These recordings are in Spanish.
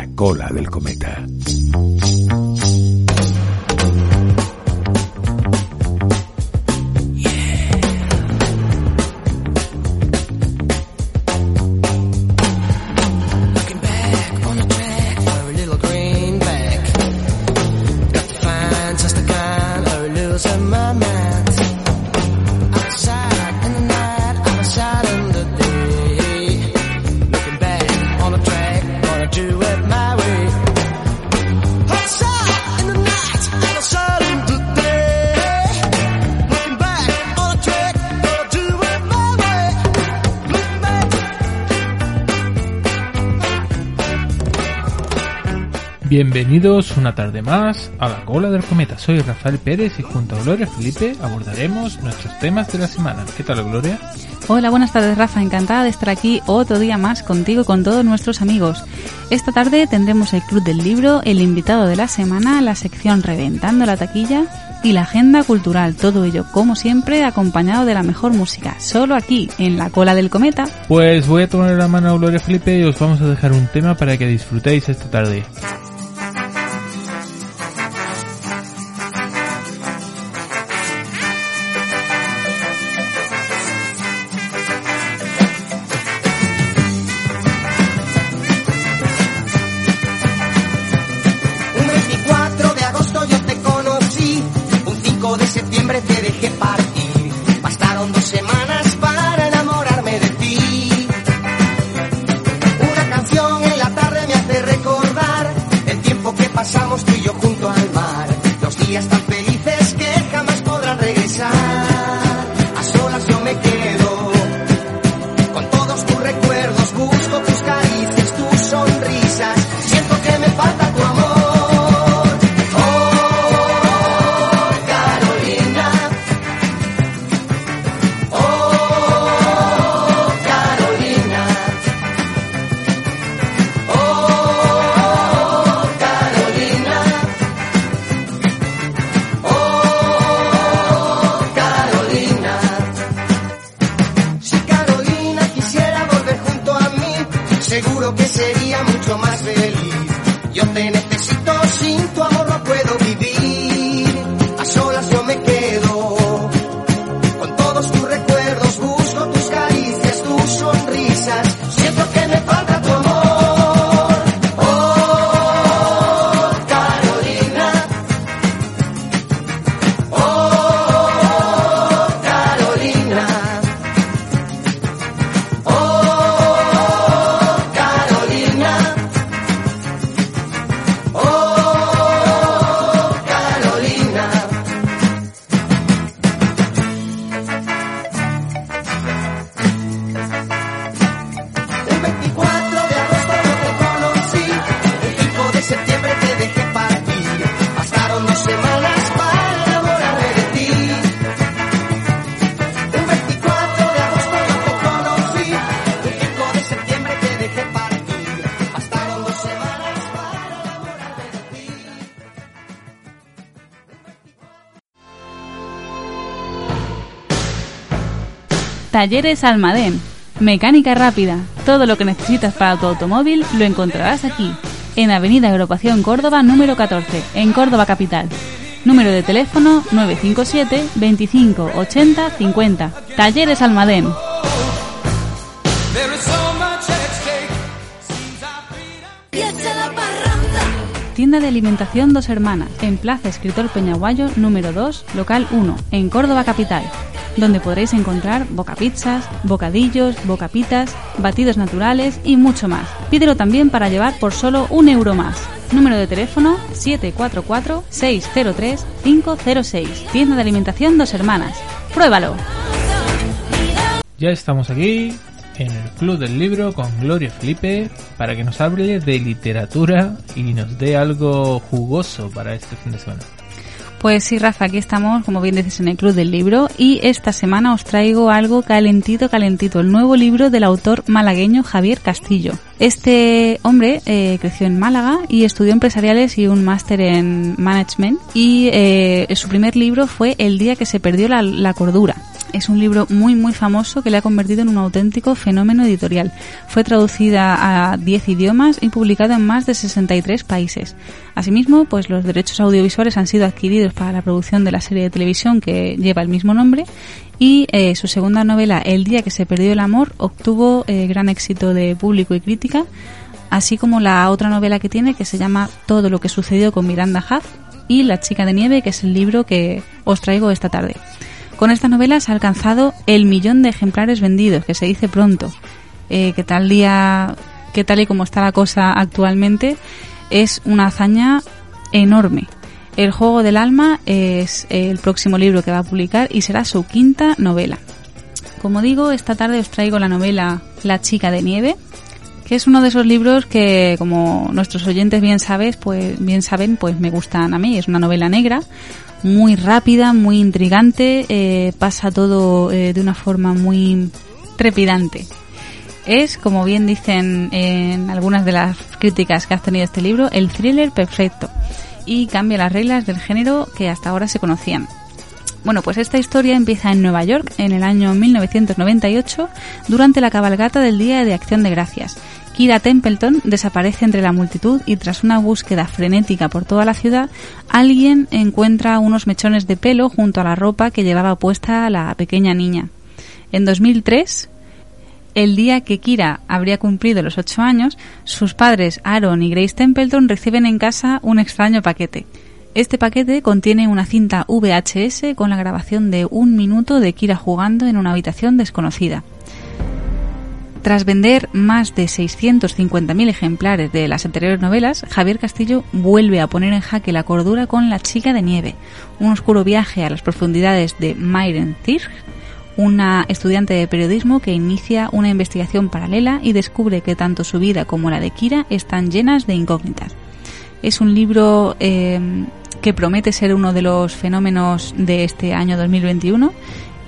la cola del cometa. Bienvenidos una tarde más a la cola del cometa. Soy Rafael Pérez y junto a Gloria Felipe abordaremos nuestros temas de la semana. ¿Qué tal, Gloria? Hola, buenas tardes, Rafa. Encantada de estar aquí otro día más contigo y con todos nuestros amigos. Esta tarde tendremos el Club del Libro, el invitado de la semana, la sección Reventando la Taquilla y la agenda cultural. Todo ello, como siempre, acompañado de la mejor música. Solo aquí, en la cola del cometa. Pues voy a tomar la mano a Gloria Felipe y os vamos a dejar un tema para que disfrutéis esta tarde. Talleres Almadén. Mecánica rápida. Todo lo que necesitas para tu automóvil lo encontrarás aquí, en Avenida Agrupación Córdoba número 14, en Córdoba Capital. Número de teléfono 957 25 80 50. Talleres Almadén. Tienda de alimentación Dos Hermanas, en Plaza Escritor Peñaguayo número 2, local 1, en Córdoba Capital donde podréis encontrar boca pizzas, bocadillos, bocapitas, batidos naturales y mucho más. Pídelo también para llevar por solo un euro más. Número de teléfono 744-603-506. Tienda de alimentación Dos Hermanas. ¡Pruébalo! Ya estamos aquí en el Club del Libro con Gloria Felipe para que nos hable de literatura y nos dé algo jugoso para este fin de semana. Pues sí, Rafa, aquí estamos, como bien dices, en el Club del Libro y esta semana os traigo algo calentito, calentito, el nuevo libro del autor malagueño Javier Castillo. Este hombre eh, creció en Málaga y estudió empresariales y un máster en management y eh, su primer libro fue El día que se perdió la, cordura. Es un libro muy muy famoso que le ha convertido en un auténtico fenómeno editorial. Fue traducida a 10 idiomas y publicado en más de 63 países. Asimismo, pues los derechos audiovisuales han sido adquiridos para la producción de la serie de televisión que lleva el mismo nombre y eh, su segunda novela, El día que se perdió el amor, obtuvo eh, gran éxito de público y crítica, así como la otra novela que tiene que se llama Todo lo que sucedió con Miranda Huff y La chica de nieve, que es el libro que os traigo esta tarde. Con esta novela ha alcanzado el millón de ejemplares vendidos, que se dice pronto, eh, tal día, que tal y como está la cosa actualmente, es una hazaña enorme. El juego del alma es el próximo libro que va a publicar y será su quinta novela. Como digo, esta tarde os traigo la novela La chica de nieve, que es uno de esos libros que, como nuestros oyentes bien sabes, pues bien saben, pues me gustan a mí. Es una novela negra, muy rápida, muy intrigante, eh, pasa todo eh, de una forma muy trepidante. Es, como bien dicen en algunas de las críticas que ha tenido este libro, el thriller perfecto y cambia las reglas del género que hasta ahora se conocían. Bueno, pues esta historia empieza en Nueva York en el año 1998 durante la cabalgata del Día de Acción de Gracias Kira Templeton desaparece entre la multitud y tras una búsqueda frenética por toda la ciudad, alguien encuentra unos mechones de pelo junto a la ropa que llevaba puesta la pequeña niña. En 2003, el día que Kira habría cumplido los ocho años, sus padres Aaron y Grace Templeton reciben en casa un extraño paquete. Este paquete contiene una cinta VHS con la grabación de un minuto de Kira jugando en una habitación desconocida. Tras vender más de 650.000 ejemplares de las anteriores novelas, Javier Castillo vuelve a poner en jaque la cordura con La chica de nieve, un oscuro viaje a las profundidades de Mayren Tirg, una estudiante de periodismo que inicia una investigación paralela y descubre que tanto su vida como la de Kira están llenas de incógnitas. Es un libro eh, que promete ser uno de los fenómenos de este año 2021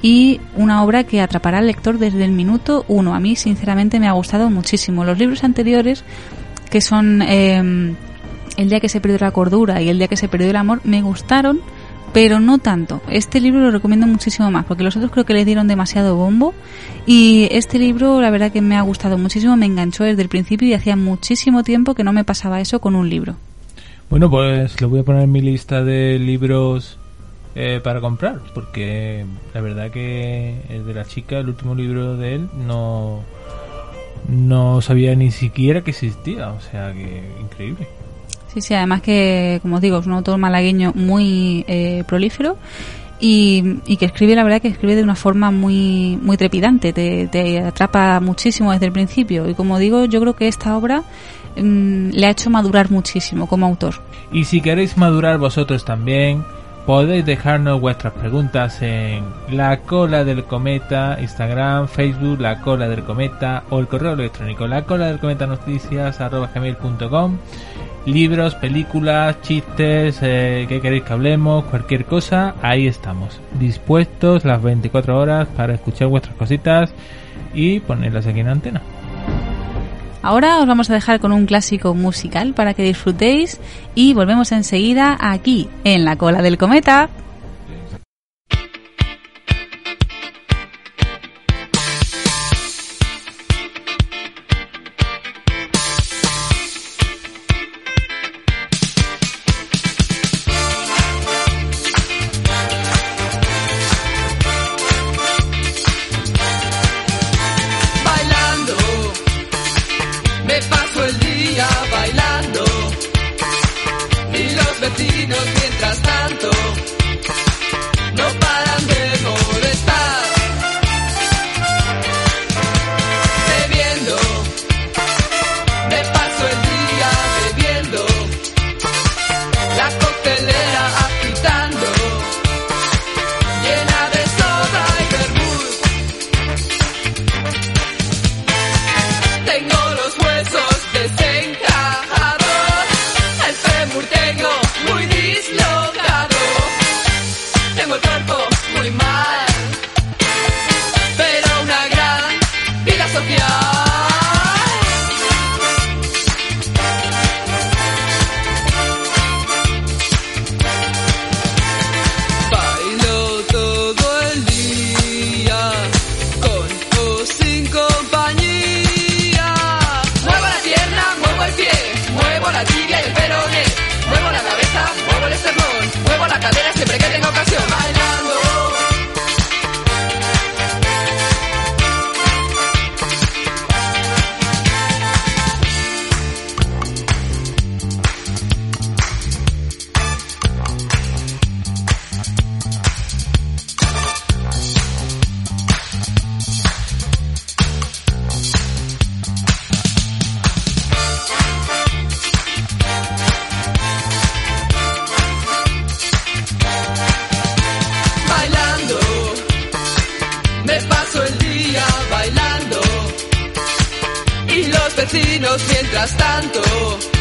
y una obra que atrapará al lector desde el minuto uno. A mí, sinceramente, me ha gustado muchísimo. Los libros anteriores, que son em, El día que se perdió la cordura y El día que se perdió el amor, me gustaron, pero no tanto. Este libro lo recomiendo muchísimo más, porque los otros creo que le dieron demasiado bombo. Y este libro, la verdad que me ha gustado muchísimo, me enganchó desde el principio y hacía muchísimo tiempo que no me pasaba eso con un libro. Bueno, pues lo voy a poner en mi lista de libros eh, para comprar, porque la verdad que el de la chica, el último libro de él, no, no sabía ni siquiera que existía, o sea que increíble. Sí, sí, además que, como os digo, es un autor malagueño muy eh, prolífero y, que escribe, la verdad que escribe de una forma muy, muy trepidante, te, atrapa muchísimo desde el principio y como digo, yo creo que esta obra mm, le ha hecho madurar muchísimo como autor. Y si queréis madurar vosotros también, Podéis dejarnos vuestras preguntas en la cola del cometa, Instagram, Facebook, la cola del cometa o el correo electrónico la cola del cometa noticias gmail.com. Libros, películas, chistes, eh, que queréis que hablemos, cualquier cosa, ahí estamos. Dispuestos las 24 horas para escuchar vuestras cositas y ponerlas aquí en antena. Ahora os vamos a dejar con un clásico musical para que disfrutéis y volvemos enseguida aquí, en la cola del cometa. Vecinos mientras tanto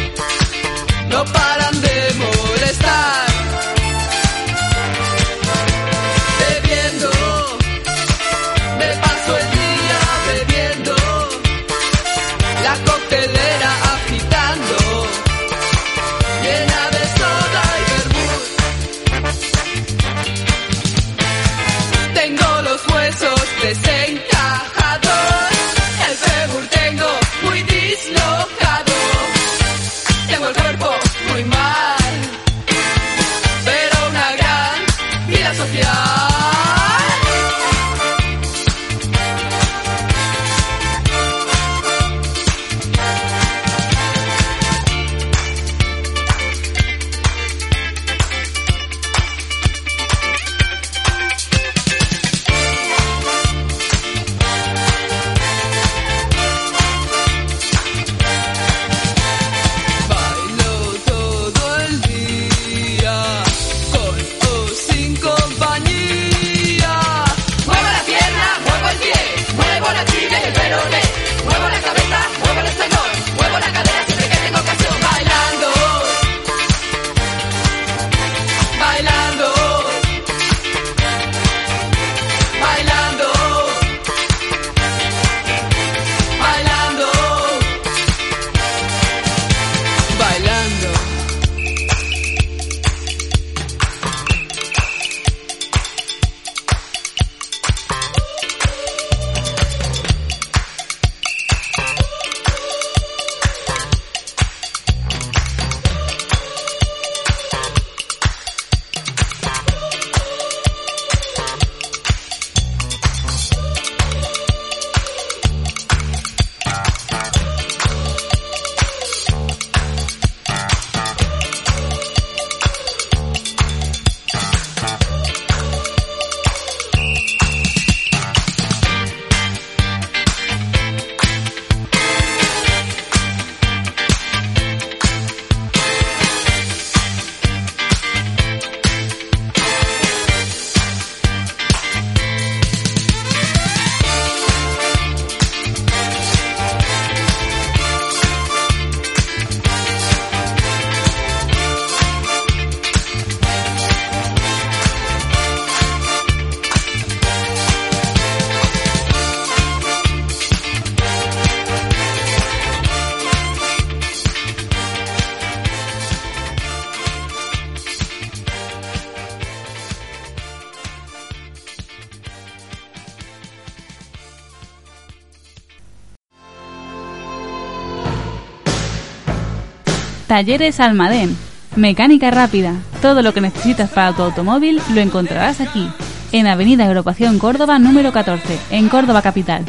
Talleres Almadén. Mecánica rápida. Todo lo que necesitas para tu automóvil lo encontrarás aquí. En Avenida Agrupación Córdoba número 14, en Córdoba Capital.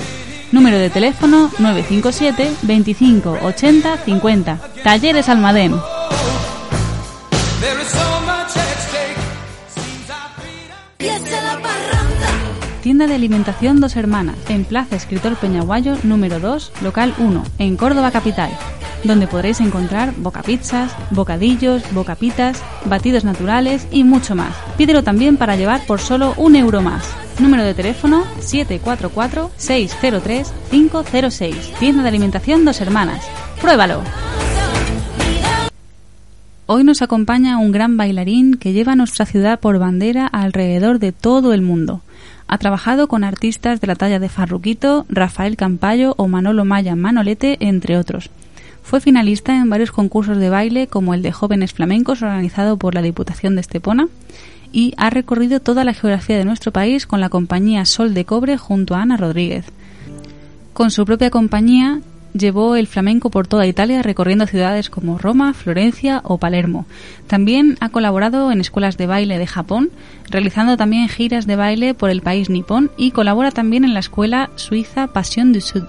Número de teléfono 957 25 80 50. Talleres Almadén. Tienda de alimentación Dos Hermanas, en Plaza Escritor Peñaguayo número 2, local 1, en Córdoba Capital, donde podréis encontrar bocapizzas, bocadillos, bocapitas, batidos naturales y mucho más. Pídelo también para llevar por solo un euro más. Número de teléfono 744-603-506. Tienda de alimentación Dos Hermanas. ¡Pruébalo! Hoy nos acompaña un gran bailarín que lleva nuestra ciudad por bandera alrededor de todo el mundo. Ha trabajado con artistas de la talla de Farruquito, Rafael Campayo o Manolo Maya Manolete, entre otros. Fue finalista en varios concursos de baile como el de jóvenes flamencos organizado por la Diputación de Estepona y ha recorrido toda la geografía de nuestro país con la compañía Sol de Cobre junto a Ana Rodríguez. Con su propia compañía llevó el flamenco por toda Italia recorriendo ciudades como Roma, Florencia o Palermo. También ha colaborado en escuelas de baile de Japón, realizando también giras de baile por el país nipón y colabora también en la escuela suiza Passion du Sud.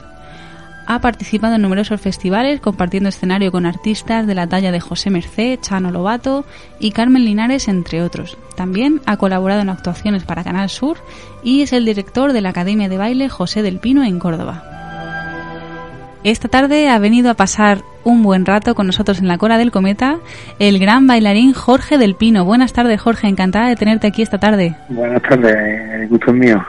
Ha participado en numerosos festivales compartiendo escenario con artistas de la talla de José Mercé, Chano Lobato y Carmen Linares, entre otros. También ha colaborado en actuaciones para Canal Sur y es el director de la Academia de Baile José del Pino en Córdoba. Esta tarde ha venido a pasar un buen rato con nosotros en la Cora del Cometa el gran bailarín Jorge del Pino. Buenas tardes, Jorge. Encantada de tenerte aquí esta tarde. Buenas tardes, el gusto es mío.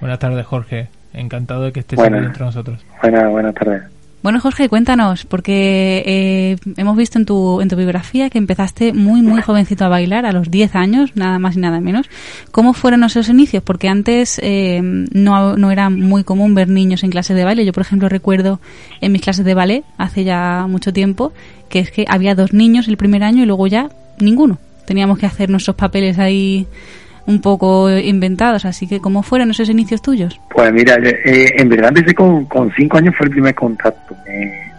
Buenas tardes, Jorge. Encantado de que estés Buenas. aquí entre nosotros. Buenas, buenas tardes. Bueno, Jorge, cuéntanos, porque eh, hemos visto en tu, en tu biografía que empezaste muy, muy jovencito a bailar, a los 10 años, nada más y nada menos. ¿Cómo fueron esos inicios? Porque antes eh, no, no era muy común ver niños en clases de baile. Yo, por ejemplo, recuerdo en mis clases de ballet, hace ya mucho tiempo, que es que había dos niños el primer año y luego ya ninguno. Teníamos que hacer nuestros papeles ahí un poco inventados, así que ¿cómo fueron esos inicios tuyos? Pues mira, eh, en verdad empecé con, con cinco años, fue el primer contacto.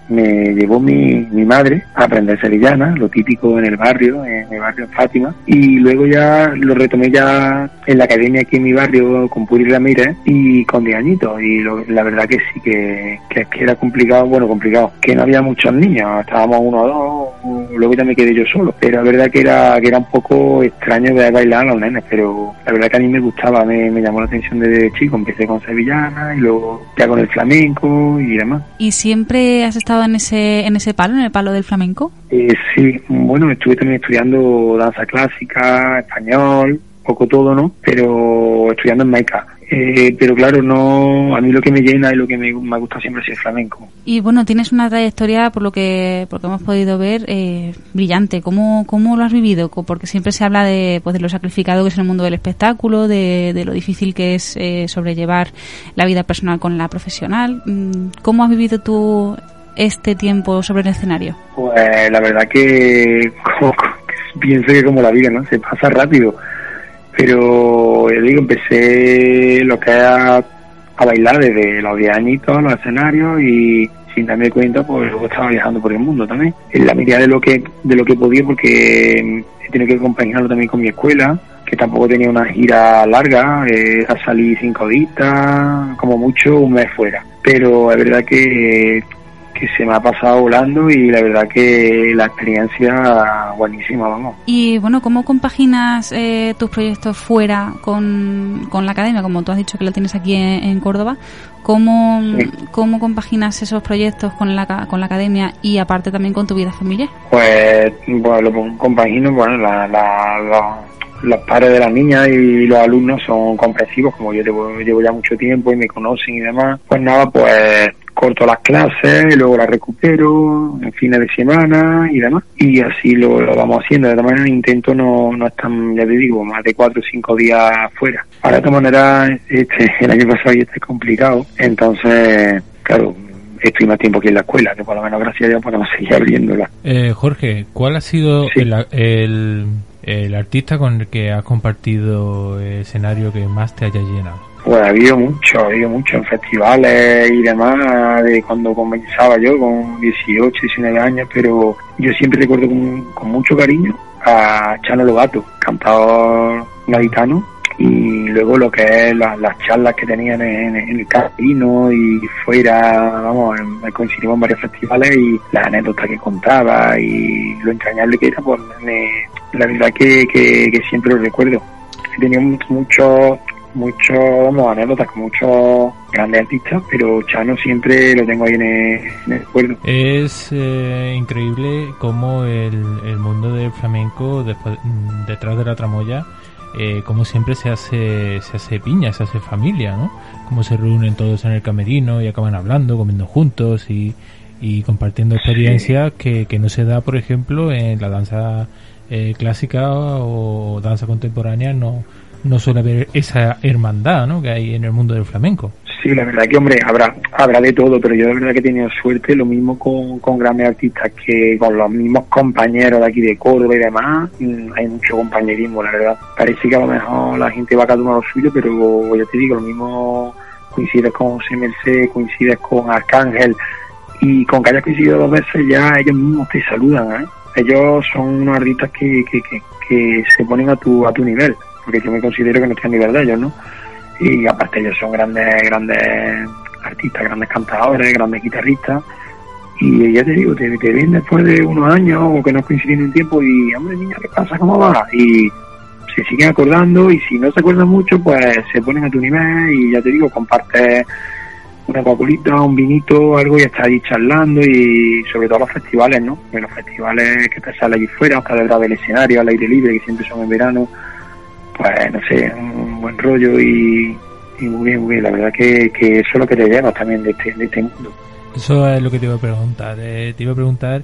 Me llevó mi, mi madre a aprender sevillana, lo típico en el barrio, en el barrio Fátima, y luego ya lo retomé ya en la academia aquí en mi barrio con Puri Ramírez y con 10 añitos, y la verdad que sí, que, que, que era complicado, bueno, complicado, que no había muchos niños, estábamos uno o dos, luego ya me quedé yo solo, pero la verdad que era, que era un poco extraño ver bailar a los nenes, pero la verdad que a mí me gustaba, me, me llamó la atención desde chico, empecé con sevillana y luego ya con el flamenco y demás. ¿Y siempre has estado en ese, en ese palo, en el palo del flamenco? Eh, sí, bueno, estuve también estudiando danza clásica, español, poco todo, ¿no? Pero estudiando en Maica. Eh, pero claro, no, a mí lo que me llena y lo que me, me gusta siempre es el flamenco. Y bueno, tienes una trayectoria, por lo que, por lo que hemos podido ver, eh, brillante. ¿Cómo, ¿Cómo lo has vivido? Porque siempre se habla de, pues, de lo sacrificado que es el mundo del espectáculo, de, de lo difícil que es eh, sobrellevar la vida personal con la profesional. Mm, ¿Cómo has vivido tú este tiempo sobre el escenario? Pues la verdad que pienso que como la vida, ¿no? Se pasa rápido. Pero, ya digo, empecé lo que es a, bailar desde los 10 añitos, los escenarios y sin darme cuenta, pues luego estaba viajando por el mundo también. En la medida de lo que, de lo que podía, porque he tenido que acompañarlo también con mi escuela, que tampoco tenía una gira larga, eh, a salir cinco días, como mucho un mes fuera. Pero es verdad que que se me ha pasado volando y la verdad que la experiencia buenísima, vamos. Y bueno, ¿cómo compaginas eh, tus proyectos fuera con, con, la academia? Como tú has dicho que lo tienes aquí en, en Córdoba, ¿cómo, sí. ¿cómo compaginas esos proyectos con la, con la academia y aparte también con tu vida familiar? Pues, bueno, lo compagino, bueno, la, la, la los padres de las niñas y los alumnos son comprensivos, como yo llevo, llevo ya mucho tiempo y me conocen y demás. Pues nada, pues corto las clases, y luego las recupero en fines de semana y demás. Y así lo, lo vamos haciendo. De todas maneras, intento no, no estar, ya te digo, más de cuatro o cinco días fuera. Ahora, de todas maneras, este, el año pasado y este es complicado. Entonces, claro, estoy más tiempo aquí en la escuela, que por lo menos gracias a Dios podemos seguir abriéndola. Eh, Jorge, ¿cuál ha sido sí. el, el, el, artista con el que has compartido el escenario que más te haya llenado? Pues ha habido mucho, ha habido mucho en festivales y demás, de cuando comenzaba yo con 18, 19 años, pero yo siempre recuerdo con, con mucho cariño a Chano Lobato, cantador gaditano, y luego lo que es la, las charlas que tenían en, el camino y fuera, vamos, coincidimos en varios festivales y las anécdotas que contaba y lo entrañable que era, pues me, la verdad que, que, siempre lo recuerdo. He tenido mucho, mucho, vamos, anécdotas con muchos grandes artistas, pero Chano siempre lo tengo ahí en el, en el recuerdo. Es eh, increíble cómo el, el, mundo del flamenco, después, detrás de la tramoya, eh, como siempre se hace se hace piña, se hace familia, ¿no? Como se reúnen todos en el camerino y acaban hablando, comiendo juntos y, y compartiendo experiencias sí. que, que no se da, por ejemplo, en la danza eh, clásica o danza contemporánea, no no suele haber esa hermandad ¿no? que hay en el mundo del flamenco. Sí, la verdad que, hombre, habrá habrá de todo, pero yo de verdad que he tenido suerte, lo mismo con, con grandes artistas que con los mismos compañeros de aquí de Córdoba y demás, hay mucho compañerismo, la verdad. Parece que a lo mejor la gente va cada uno a lo suyo, pero ya te digo, lo mismo coincides con Merced, coincides con Arcángel, y con que hayas coincidido dos veces ya ellos mismos te saludan, ¿eh? Ellos son unos artistas que, que, que, que se ponen a tu, a tu nivel porque yo me considero que no estoy a nivel de ellos, ¿no? Y aparte ellos son grandes, grandes artistas, grandes cantadores, grandes guitarristas, y ya te digo, te, te ven después de unos años o que no coinciden en tiempo y, hombre, niña, ¿qué pasa? ¿Cómo va? Y se siguen acordando y si no se acuerdan mucho, pues se ponen a tu nivel y ya te digo, compartes una coculita, un vinito, algo y estás ahí charlando y sobre todo los festivales, ¿no? En los festivales que te sale allí fuera, hasta detrás del escenario, al aire libre, que siempre son en verano, pues no sé, un buen rollo y, muy bien, muy bien. La verdad que, que eso es lo que te llevas también de este, de este mundo. Eso es lo que te iba a preguntar. Eh, te iba a preguntar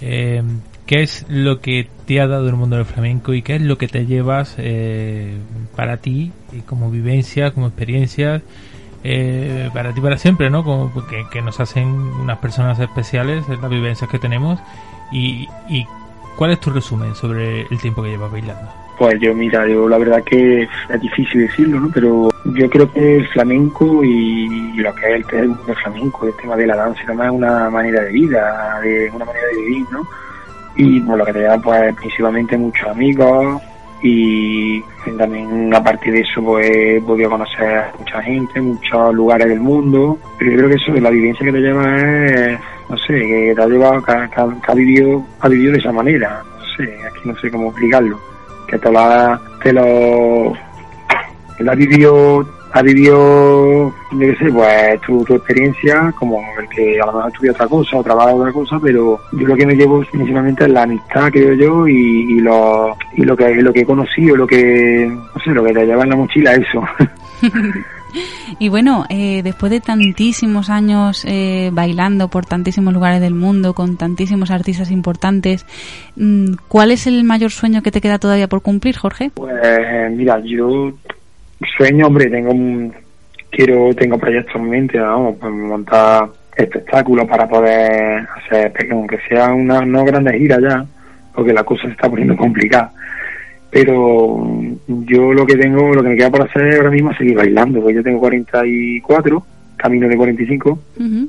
eh, qué es lo que te ha dado el mundo del flamenco y qué es lo que te llevas eh, para ti y como vivencia, como experiencia, eh, para ti para siempre, ¿no? Como que, que nos hacen unas personas especiales, es las vivencias que tenemos. Y, y ¿cuál es tu resumen sobre el tiempo que llevas bailando? Pues yo, mira, yo la verdad que es difícil decirlo, ¿no? Pero yo creo que el flamenco y lo que es el, el flamenco, el tema de la danza y demás es una manera de vida, de una manera de vivir, ¿no? Y por lo que te da, pues principalmente muchos amigos y también a partir de eso pues he podido conocer a mucha gente, muchos lugares del mundo, pero yo creo que eso la vivencia que te lleva es, no sé, que te ha llevado, que ha vivido, ha vivido de esa manera, no sé, aquí no sé cómo explicarlo que te lo, te lo ha vivido, ha vivido, yo qué sé, pues tu, tu experiencia, como el que a lo mejor estudia otra cosa o trabaja otra cosa, pero yo lo que me llevo principalmente es la amistad, creo yo, y, y lo, y lo que, lo que he conocido, lo que, no sé, lo que te lleva en la mochila, eso. Y bueno, eh, después de tantísimos años eh, bailando por tantísimos lugares del mundo, con tantísimos artistas importantes, mm, ¿cuál es el mayor sueño que te queda todavía por cumplir, Jorge? Pues mira, yo sueño, hombre, tengo un, quiero, tengo proyectos en mente, vamos, pues montar espectáculos para poder hacer, aunque sea una no grande gira ya, porque la cosa se está poniendo complicada pero yo lo que tengo, lo que me queda por hacer ahora mismo es seguir bailando, porque yo tengo 44, camino de 45, Ujú.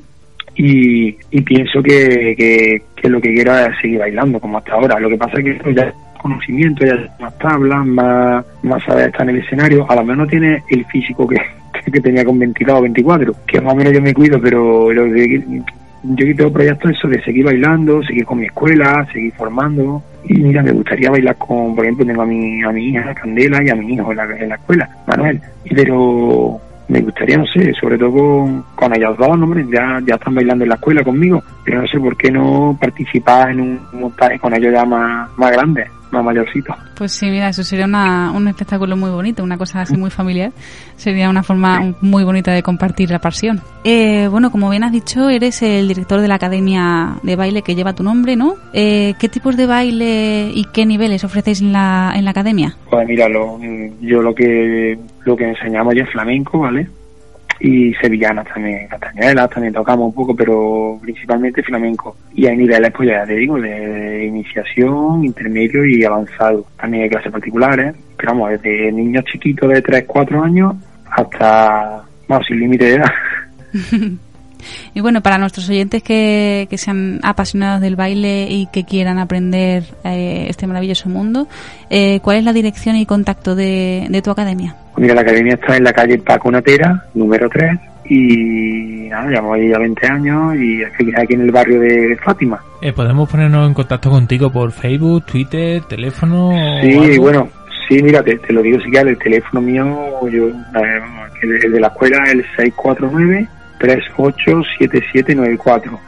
y, y pienso que, que, que lo que quiero es seguir bailando como hasta ahora. Lo que pasa es que ya es conocimiento, ya más tablas, más, más saber estar en el escenario, a lo mejor no tiene el físico que, que tenía con 22 o 24, que más o menos yo me cuido, pero lo que, yo que tengo proyectos eso de seguir bailando, seguir con mi escuela, seguir formando. Y mira, me gustaría bailar con, por ejemplo, tengo a mi, a mi hija Candela y a mi hijo en la, en la escuela, Manuel. Pero me gustaría, no sé, sobre todo con, con ellos dos, ¿no, ya, ya están bailando en la escuela conmigo, pero no sé por qué no participar en un montaje con ellos ya más, más grandes, más mayorcitos. Pues sí, mira, eso sería una, un espectáculo muy bonito, una cosa así muy familiar. Sería una forma muy bonita de compartir la pasión. Eh, bueno, como bien has dicho, eres el director de la academia de baile que lleva tu nombre, ¿no? Eh, ¿Qué tipos de baile y qué niveles ofrecéis en la, en la academia? Pues mira, lo, yo lo que lo que enseñamos ya es flamenco, ¿vale? Y sevillanas también, castañuelas también tocamos un poco, pero principalmente flamenco. Y hay niveles, pues ya te digo, de iniciación, intermedio y avanzado. También hay clases particulares, pero vamos, desde niños chiquitos de 3, 4 años hasta, vamos, sin límite de edad. Y bueno, para nuestros oyentes que, que sean apasionados del baile y que quieran aprender eh, este maravilloso mundo, eh, ¿cuál es la dirección y contacto de, de tu academia? Pues mira, la academia está en la calle Paco Natera, número 3, y nada, llevamos ahí ya 20 años y aquí en el barrio de Fátima. Eh, ¿Podemos ponernos en contacto contigo por Facebook, Twitter, teléfono? Sí, bueno, sí, mira, te, lo digo si sí, ya, el teléfono mío, yo, eh, el de la escuela, es el 649 387794.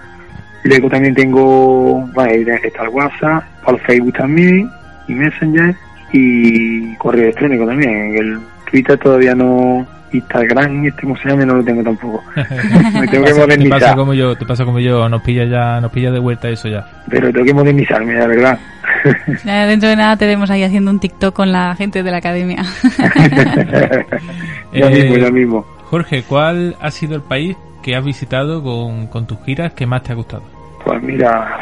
Luego también tengo, bueno, está el WhatsApp, para el Facebook también, y Messenger, y correo electrónico también. El Twitter todavía no, Instagram este cómo se llama no lo tengo tampoco. Me tengo que modernizar. Te pasa como yo, te pasa como yo, nos pilla ya, nos pilla de vuelta eso ya. Pero tengo que modernizarme, la verdad. Dentro de nada te vemos ahí haciendo un TikTok con la gente de la academia. ya mismo, ya eh, mismo. Jorge, ¿cuál ha sido el país que has visitado con, con tus giras que más te ha gustado? Pues mira,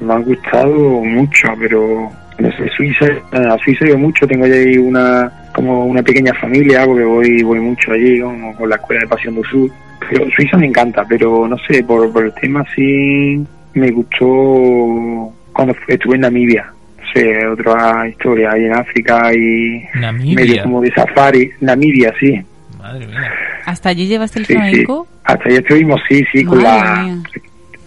me han gustado mucho, pero no sé, Suiza, eh, a Suiza ido mucho, tengo allí una como una pequeña familia, porque voy voy mucho allí como con la escuela de Pasión del Sur. Pero Suiza me encanta, pero no sé, por, por el tema sí me gustó cuando estuve en Namibia. No sé, otra historia ahí en África y medio Namibia. como de safari. Namibia, sí. Madre mía. ¿Hasta allí llevaste el Sí? Hasta ahí estuvimos, sí, sí, con la mía.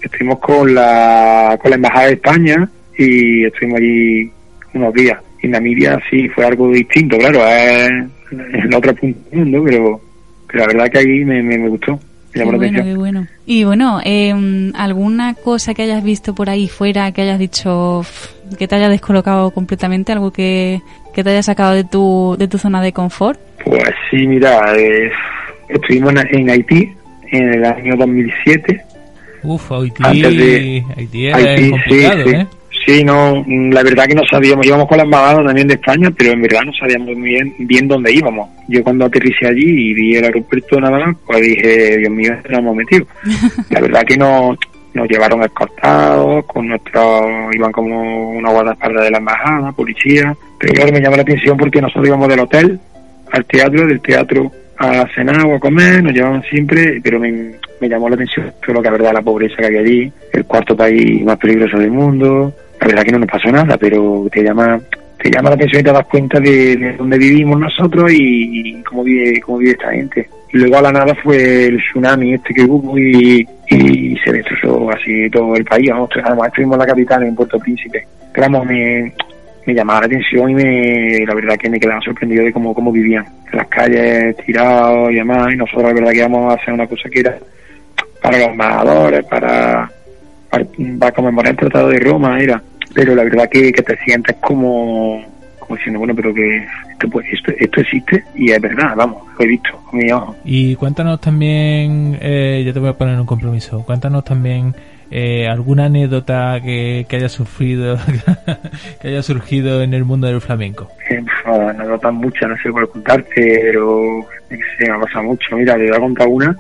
estuvimos con la con la embajada de España y estuvimos allí unos días. En Namibia sí fue algo distinto, claro, es en otro punto del mundo, pero, pero la verdad que ahí me, me, me gustó, Qué la bueno, qué bueno. Y bueno, eh, ¿alguna cosa que hayas visto por ahí fuera que hayas dicho que te haya descolocado completamente? ¿Algo que, que te haya sacado de tu, de tu zona de confort? Pues sí, mira, eh, estuvimos en, en Haití en el año 2007 Uf, Haití, Antes de- Haití es Haití, complicado, sí, sí. ¿eh? Sí, no, mm, la verdad que no sabíamos, íbamos con la embajada también de España, pero en verdad no sabíamos muy bien, bien dónde íbamos. Yo cuando aterricé allí y vi el aeropuerto nada más, pues dije, Dios mío, ¿dónde nos hemos metido? La verdad que no, nos llevaron escoltados, con nuestros, iban como una guardaespaldas de la embajada, policía, pero claro, me llamó la atención porque nosotros íbamos del hotel al teatro, del teatro a cenar o a comer, nos llevaban siempre, pero me, me llamó la atención todo lo que la verdad la pobreza que había allí, el cuarto país más peligroso del mundo, la verdad que no nos pasó nada, pero te llama te llama la atención y te das cuenta de, de dónde vivimos nosotros y, cómo vive cómo vive esta gente. Y luego a la nada fue el tsunami este que hubo y, y se destrozó así todo el país. Además estuvimos en la capital, en Puerto Príncipe. Pero me, me llamaba la atención y me, la verdad que me quedaba sorprendido de cómo, cómo vivían. Las calles tirados y demás. Y nosotros la verdad que íbamos a hacer una cosa que era para los embajadores, para, para, para conmemorar el Tratado de Roma, era. Pero la verdad que, que te sientes como, como diciendo, bueno, pero que esto, pues, esto, esto existe y es verdad, vamos, lo he visto con mis ojos. Y cuéntanos también, eh, yo te voy a poner un compromiso, cuéntanos también eh, alguna anécdota que, que haya sufrido, que haya surgido en el mundo del flamenco. Eh, notan muchas, no sé cuál contarte, pero se me ha pasado mucho. Mira, te voy a contar una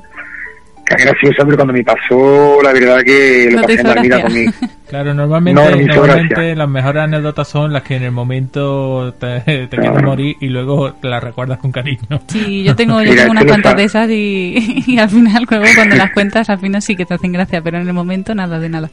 es graciosa, pero cuando me pasó, la verdad que lo No pasé hizo en la vida gracia. conmigo. Claro, normalmente, No, no normalmente las mejores anécdotas son las que en el momento te, te Claro. quieres morir y luego las recuerdas con cariño. Sí, yo tengo, yo Mira, tengo unas cuantas de esas y, y al final, luego cuando las cuentas, al final sí que te hacen gracia, pero en el momento nada de nada.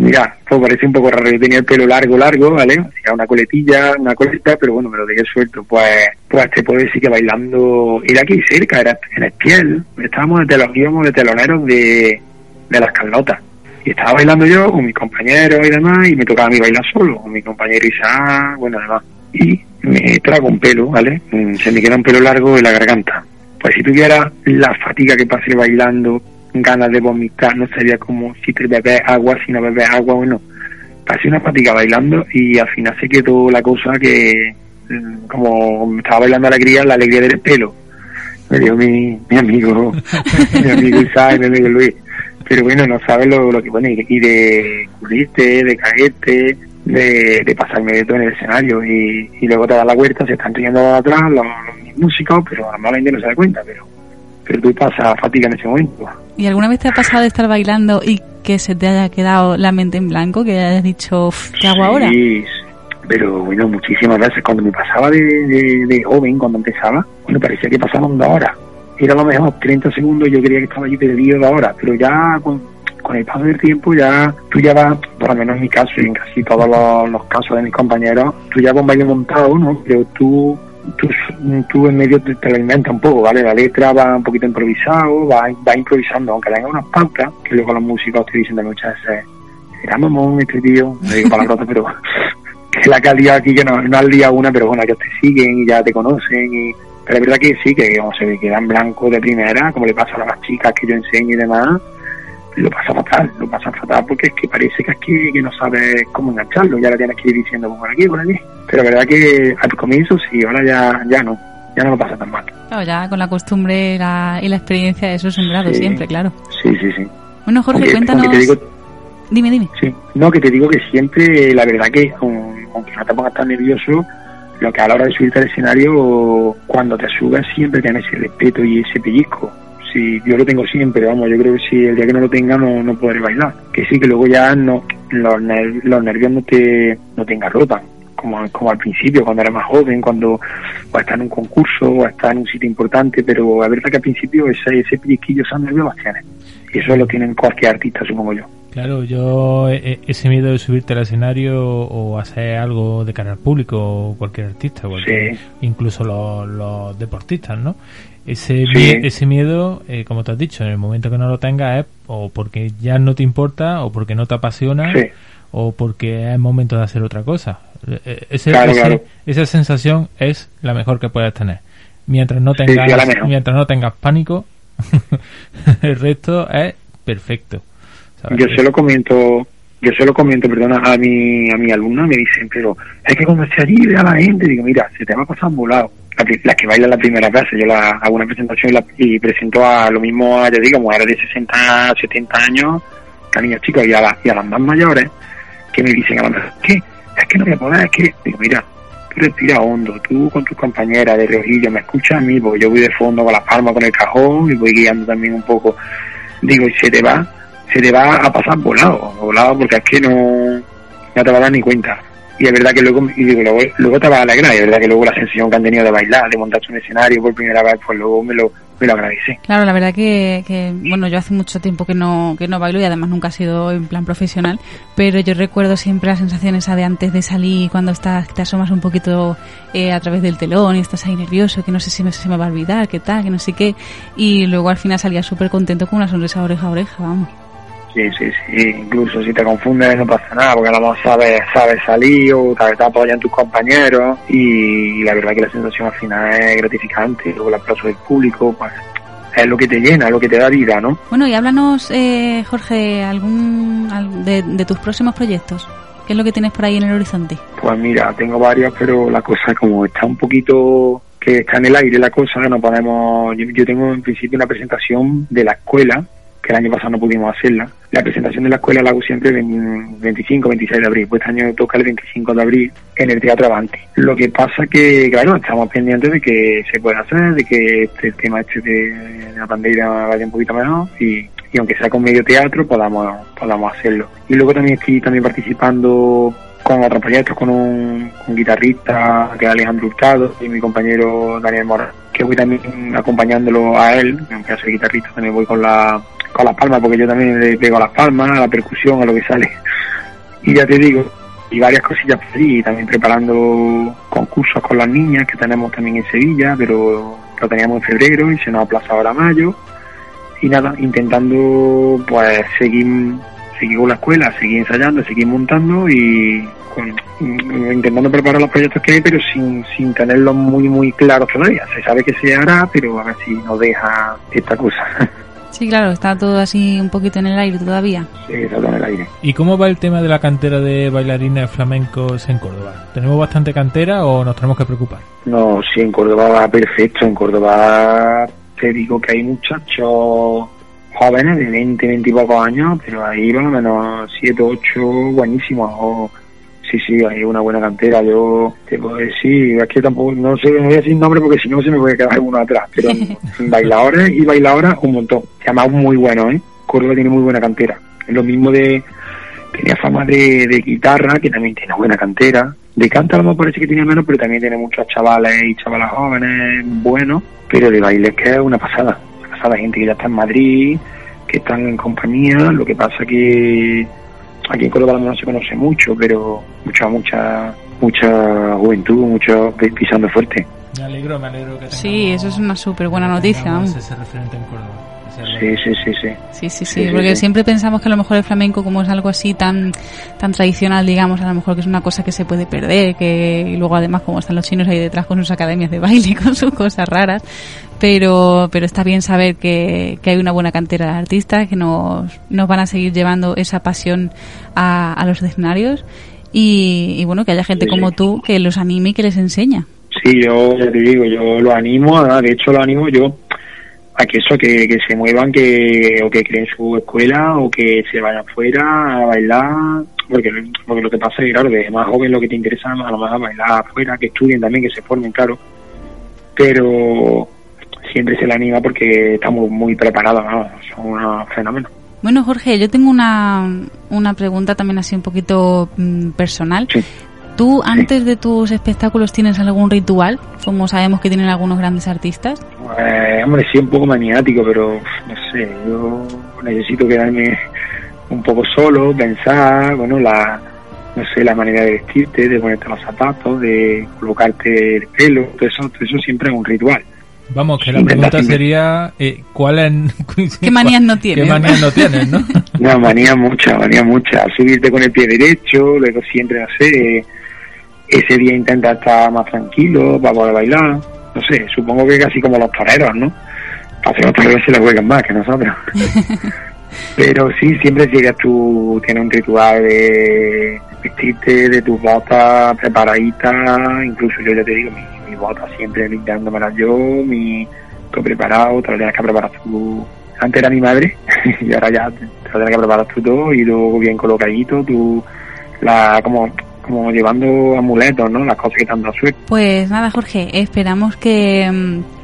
Mira, pues parece un poco raro. Yo tenía el pelo largo, largo, ¿vale? Hacía una coletilla, una coleta, pero bueno, me lo dejé suelto. Pues, pues te puedo decir que bailando, era aquí cerca, era en Espiel. Estábamos de los, íbamos de teloneros de, de las Carlotas. Y estaba bailando yo con mis compañeros y demás, y me tocaba a mí bailar solo, con mi compañero Isaac, bueno, además. Y me trago un pelo, ¿vale? Mm, Se me queda un pelo largo en la garganta. Pues si tuviera la fatiga que pasé bailando, ganas de vomitar, no sabía cómo si te bebes agua, si no bebes agua, bueno, pasé una fatiga bailando y al final se quedó la cosa que, mm, como estaba bailando alegría, la alegría del pelo. Me dio mi, mi amigo, mi amigo Isaac, mi amigo Luis. Pero bueno, no sabes lo, lo que pone, y de cubrirte, de caerte, de, de pasarme de todo en el escenario y, y luego te das la vuelta, se están riendo atrás los músicos, pero normalmente no se da cuenta, pero pero tú pasas fatiga en ese momento. ¿Y alguna vez te ha pasado de estar bailando y que se te haya quedado la mente en blanco, que hayas dicho, "Uf, ¿qué hago ahora? Sí, pero bueno, muchísimas veces cuando me pasaba de, de, de joven, cuando empezaba, bueno, parecía que pasaban dos horas. Era lo mejor 30 segundos, yo creía que estaba allí perdido dos horas, pero ya con, con el paso del tiempo, ya tú ya vas, por lo menos en mi caso y en casi todos los, los casos de mis compañeros, tú ya vas un baile montado, ¿no? Pero tú, tú, tú en medio te, te inventas un poco, ¿vale? La letra va un poquito improvisado, va, va improvisando, aunque tenga unas pautas, que luego los músicos te dicen de muchas veces, era mamón este tío, no digo palabrotas, pero que la calidad aquí que no, no al día una, pero bueno, ellos te siguen y ya te conocen y pero es verdad que sí, que como se me queda en blanco de primera, como le pasa a las chicas que yo enseño y demás, lo pasa fatal, lo pasa fatal porque es que parece que es que, no sabes cómo engancharlo, ya lo tienes que ir diciendo por aquí, por aquí. Pero es verdad que al comienzo sí, ahora ya, ya no, ya no lo pasa tan mal. Claro, ya con la costumbre la- y la experiencia eso es un grado Sí. siempre, claro. Sí, sí, sí. Bueno, Jorge, Aunque- cuéntanos... aunque te digo, Dime, dime. Sí, no, que te digo que siempre, la verdad que, aun- aunque no te pongas tan nervioso, lo que a la hora de subirte al escenario, cuando te subes siempre tienes ese respeto y ese pellizco. Sí, yo lo tengo siempre, vamos, yo creo que si el día que no lo tenga no, no podré bailar. Que sí, que luego ya no, los, los nervios no te, no te engarrotan. Como, como al principio, cuando eres más joven, cuando o estás en un concurso o estás en un sitio importante, pero es verdad que al principio ese, ese pellizquillo, esos nervios los. Y eso lo tienen cualquier artista, supongo yo. Claro, yo e- ese miedo de subirte al escenario o hacer algo de cara al público o cualquier artista, cualquier- Sí. incluso los, los deportistas, ¿no? Ese, Sí. ese miedo, eh, como te has dicho, en el momento que no lo tengas es o porque ya no te importa o porque no te apasiona Sí. o porque es momento de hacer otra cosa. Eh, eh, ese- Claro, ese- claro. Esa sensación es la mejor que puedes tener. Mientras no tengas, mientras no tengas pánico, el resto es perfecto. Yo se lo comento yo se lo comento, perdona, a mi, a mi alumna, me dicen, pero es que allí ve a la gente, digo, mira, se te va a pasar volado. La, las que bailan la primera clase, yo la, hago una presentación y, la- y presento a lo mismo, ya digo, mujeres de 60, 70 años, a niñas chicas y a, la- y las más mayores, que me dicen a lo mejor, ¿qué? Es que no voy a poder, es que, digo, mira, tú respira hondo, tú con tus compañeras de rojillo, me escuchas a mí, porque yo voy de fondo con las palmas, con el cajón y voy guiando también un poco. Digo, y se te va, se te va a pasar volado, volado porque es que no, no te vas a dar ni cuenta. Y es verdad que luego, y digo, luego, luego te vas a alegrar, y es verdad que luego la sensación que han tenido de bailar, de montarse un escenario por primera vez, pues luego me lo, me lo agradece. Claro, la verdad que, que, bueno, yo hace mucho tiempo que no, que no bailo y además nunca ha sido en plan profesional, pero yo recuerdo siempre la sensación esa de antes de salir, cuando estás, te asomas un poquito eh, a través del telón y estás ahí nervioso, que no sé si me, se me va a olvidar, qué tal, que no sé qué, y luego al final salías súper contento con una sonrisa oreja a oreja, vamos. Sí, sí, sí, incluso si te confundes no pasa nada, porque a lo mejor sabes, sabes salir o te, te apoyan tus compañeros y la verdad que la sensación al final es gratificante, luego el aplauso del público, pues es lo que te llena, lo que te da vida, ¿no? Bueno, y háblanos, eh, Jorge, algún al- de, de tus próximos proyectos. ¿Qué es lo que tienes por ahí en el horizonte? Pues mira, tengo varias, pero la cosa como está un poquito que está en el aire la cosa, que no podemos... Yo, yo tengo en principio una presentación de la escuela, que el año pasado no pudimos hacerla. La presentación de la escuela la hago siempre el 25, 26 de abril, pues este año toca el 25 de abril en el Teatro Avanti. Lo que pasa que, claro, estamos pendientes de que se pueda hacer, de que este tema este de, la pandemia vaya un poquito mejor y, y aunque sea con medio teatro podamos, podamos hacerlo. Y luego también estoy también participando con otros proyectos, con un, guitarrista que es Alejandro Hurtado y mi compañero Daniel Morán, que voy también acompañándolo a él, aunque soy guitarrista, también voy con la con las palmas, porque yo también le pego a las palmas, a la percusión, a lo que sale. Y ya te digo, y varias cosillas por y también preparando concursos con las niñas que tenemos también en Sevilla, pero lo teníamos en febrero y se nos ha aplazado ahora mayo. Y nada, intentando pues seguir seguir con la escuela, seguir ensayando, seguir montando y mm, intentando preparar los proyectos que hay, pero sin, sin tenerlos muy, muy claros todavía. Se sabe que se hará, pero a ver si nos deja esta cosa. Sí, claro, está todo así un poquito en el aire todavía. Sí, está todo en el aire. ¿Y cómo va el tema de la cantera de bailarines flamencos en Córdoba? ¿Tenemos bastante cantera o nos tenemos que preocupar? No, sí, en Córdoba va perfecto. En Córdoba te digo que hay muchachos jóvenes de 20, 20 y pocos años, pero ahí por lo menos 7, 8 buenísimos. O, sí, sí, hay una buena cantera. Yo te puedo decir, es que tampoco, no sé, no voy a decir nombre porque si no se me puede quedar uno atrás, pero bailadores y bailadoras un montón. Además muy bueno, ¿eh? Córdoba tiene muy buena cantera. Es lo mismo de, tenía fama de, de guitarra, que también tiene buena cantera. De lo mejor parece que tiene menos, pero también tiene muchos chavales y chavalas jóvenes buenos. Pero de baile es que es una pasada. Una pasada, gente que ya está en Madrid, que están en compañía. Lo que pasa que aquí en Córdoba a lo mejor no se conoce mucho, pero mucha, mucha, mucha juventud, mucho pi- pisando fuerte. Me alegro, me alegro que Sí, eso es una súper buena noticia. tengamos vamos. ese referente en Córdoba. Sí, sí, sí, sí. Sí, sí, sí, porque sí. siempre pensamos que a lo mejor el flamenco, como es algo así tan tan tradicional, digamos, a lo mejor que es una cosa que se puede perder, que y luego además como están los chinos ahí detrás con sus academias de baile, con sus cosas raras, pero pero está bien saber que, que hay una buena cantera de artistas que nos, nos van a seguir llevando esa pasión a, a los escenarios y, y bueno, que haya gente Sí, como sí. tú que los anime y que les enseña. Sí, yo te digo, yo lo animo, a- de hecho lo animo yo a que eso, que, que se muevan, que o que creen su escuela o que se vayan afuera a bailar, porque, porque lo que pasa es que, claro, de más joven lo que te interesa a lo mejor bailar afuera, que estudien también, que se formen, claro, pero siempre se le anima porque estamos muy preparados, ¿no? son unos fenómenos. Bueno, Jorge, yo tengo una, una pregunta también así un poquito mm, personal. Sí. ¿Tú antes de tus espectáculos tienes algún ritual, como sabemos que tienen algunos grandes artistas? Pues, hombre, sí, un poco maniático, pero no sé, yo necesito quedarme un poco solo, pensar, bueno, la, no sé, la manera de vestirte, de ponerte los zapatos, de colocarte el pelo, todo eso, todo eso siempre es un ritual. Vamos, que la pregunta sería eh, ¿cuál es, ¿Qué manías no tienes? ¿Qué manías no tienes, no? No, manía mucha, manía mucha. Subirte con el pie derecho, luego siempre, no sé, ese día intenta estar más tranquilo para poder bailar. No sé, supongo que casi como los toreros, ¿no? Que los toreros se la juegan más que nosotros. Pero sí, siempre llegas tú, tienes un ritual de vestirte, de tus botas preparaditas, incluso yo ya te digo, mi, mi bota siempre limpiándomelas yo, mi todo preparado, te lo tienes que preparar tú. Antes era mi madre y ahora ya te lo tienes que preparar tú todo y luego bien colocadito, tú la como como llevando amuletos, ¿no? Las cosas que te han dado suerte. Pues nada, Jorge, esperamos que mm,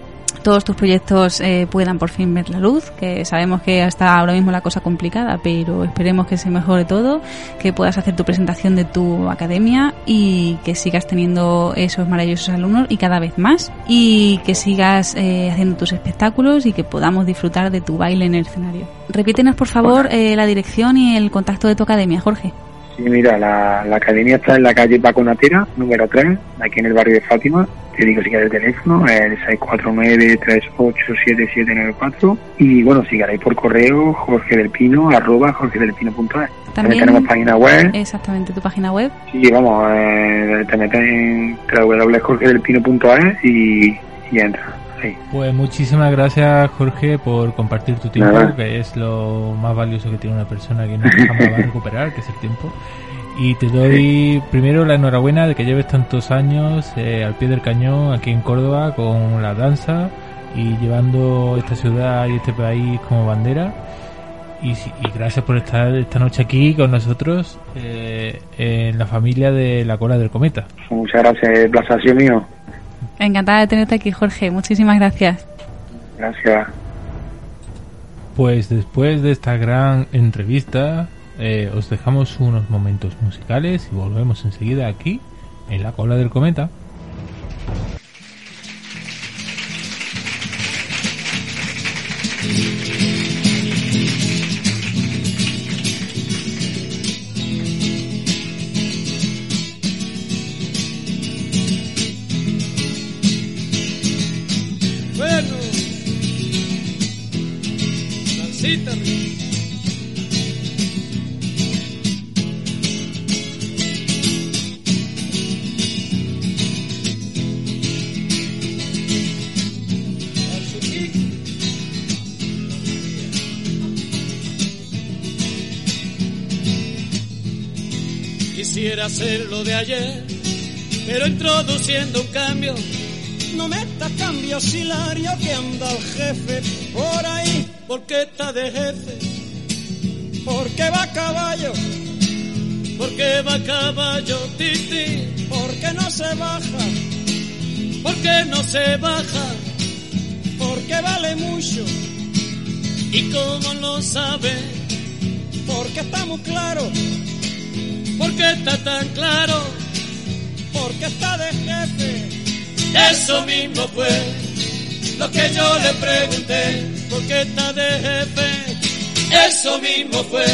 todos tus proyectos eh, puedan por fin ver la luz, que sabemos que hasta ahora mismo la cosa complicada, pero esperemos que se mejore todo, que puedas hacer tu presentación de tu academia y que sigas teniendo esos maravillosos alumnos y cada vez más, y que sigas eh, haciendo tus espectáculos y que podamos disfrutar de tu baile en el escenario. Repítenos, por favor, eh, la dirección y el contacto de tu academia, Jorge. Sí, mira, la, la academia está en la calle Paco Natera, número 3, aquí en el barrio de Fátima. Te digo si quieres el teléfono, el 649-387794. Y bueno, si queréis por correo, jorge del pino, arroba jorgedelpino.es. También, También tenemos página web. Exactamente, tu página web. Sí, vamos, eh, te metes en www.jorgedelpino.es y, y entras. Pues muchísimas gracias Jorge por compartir tu tiempo, Nada. que es lo más valioso que tiene una persona que no jamás va a recuperar, que es el tiempo. Y te doy primero la enhorabuena de que lleves tantos años eh, al pie del cañón aquí en Córdoba con la danza y llevando esta ciudad y este país como bandera. Y, gracias por estar esta noche aquí con nosotros eh, en la familia de la cola del cometa. Muchas gracias, el placer ha sido mío. Encantada de tenerte aquí, Jorge. Muchísimas gracias. Gracias. Pues después de esta gran entrevista, eh, os dejamos unos momentos musicales y volvemos enseguida aquí, en la cola del cometa. De ayer, pero introduciendo un cambio. No metas cambios hilario que anda el jefe por ahí, porque está de jefe, porque va a caballo, porque va a caballo titi, porque no se baja, porque no se baja, porque vale mucho, y como lo sabe, porque está muy claro, porque está tan claro, porque está de jefe, eso mismo fue lo que yo le pregunté, porque está de jefe, eso mismo fue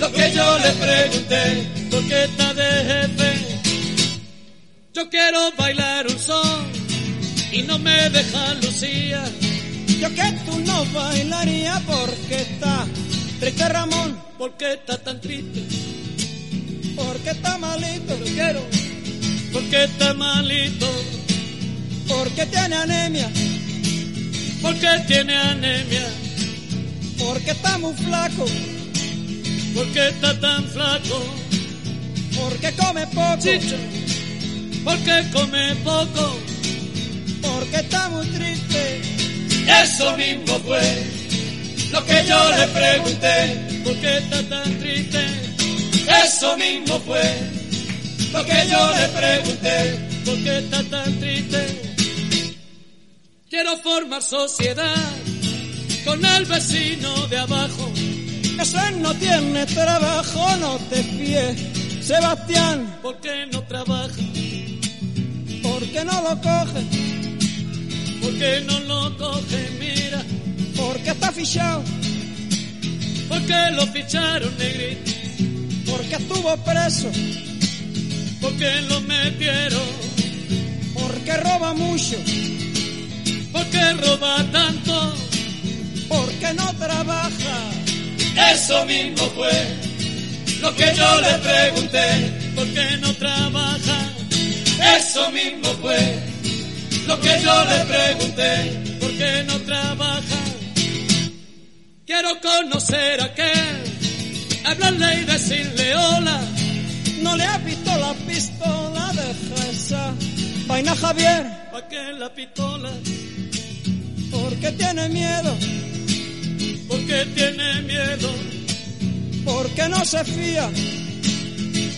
lo que yo le pregunté, porque está de jefe. Yo quiero bailar un son y no me deja Lucía. yo que tú no bailaría porque está triste Ramón, porque está tan triste? Porque está malito, Lo quiero, porque está malito, porque tiene anemia, porque tiene anemia, porque está muy flaco, porque está tan flaco, porque come poco, chicho, porque come poco. porque está muy triste, Eso mismo fue lo que yo le pregunté, porque está tan triste. Eso mismo fue lo que yo le pregunté, porque está tan triste. Quiero formar sociedad con el vecino de abajo, ese no tiene trabajo, no te fíes, Sebastián, porque no trabaja, porque no lo coge, porque no lo coge, mira, porque está fichado, porque lo ficharon negrito, porque estuvo preso, porque lo metieron, porque roba mucho, porque roba tanto. porque no trabaja, Eso mismo fue lo que yo le pregunté, ¿por qué no trabaja? Eso mismo fue lo que yo le pregunté, ¿por qué no trabaja? Quiero conocer a hablarle y decirle hola. No le ha visto la pistola, deja esa vaina Javier. ¿Pa' qué la pistola? Porque tiene miedo. Porque tiene miedo. Porque no se fía.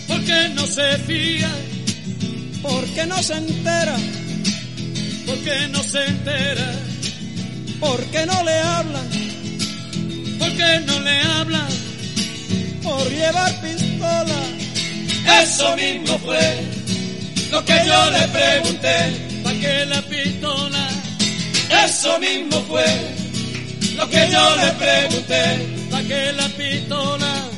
Porque no se fía. Porque no se entera. Porque no se entera. Porque no le hablan. Porque no le hablan. Por llevar pistola. Eso mismo fue lo que yo le pregunté. ¿Para qué la pistola? Eso mismo fue lo que yo le pregunté. ¿Para qué la pistola?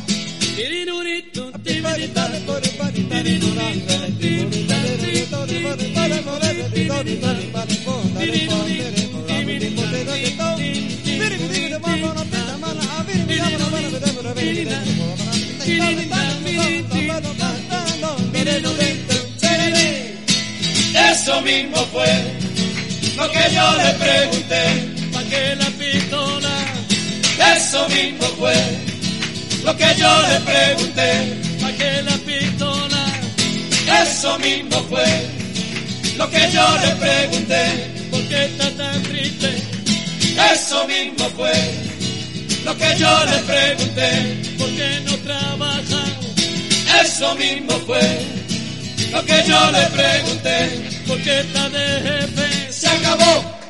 Eso mismo fue lo que yo le pregunté. ¿Para qué la pistola? Eso mismo fue lo que yo le pregunté. ¿Para qué la pistola? Eso mismo fue lo que yo le pregunté. ¿Por qué está tan triste? Eso mismo fue lo que yo le pregunté. ¿Por qué no trabaja? Eso mismo fue lo que yo le pregunté. ¿Por qué está de jefe? Se acabó.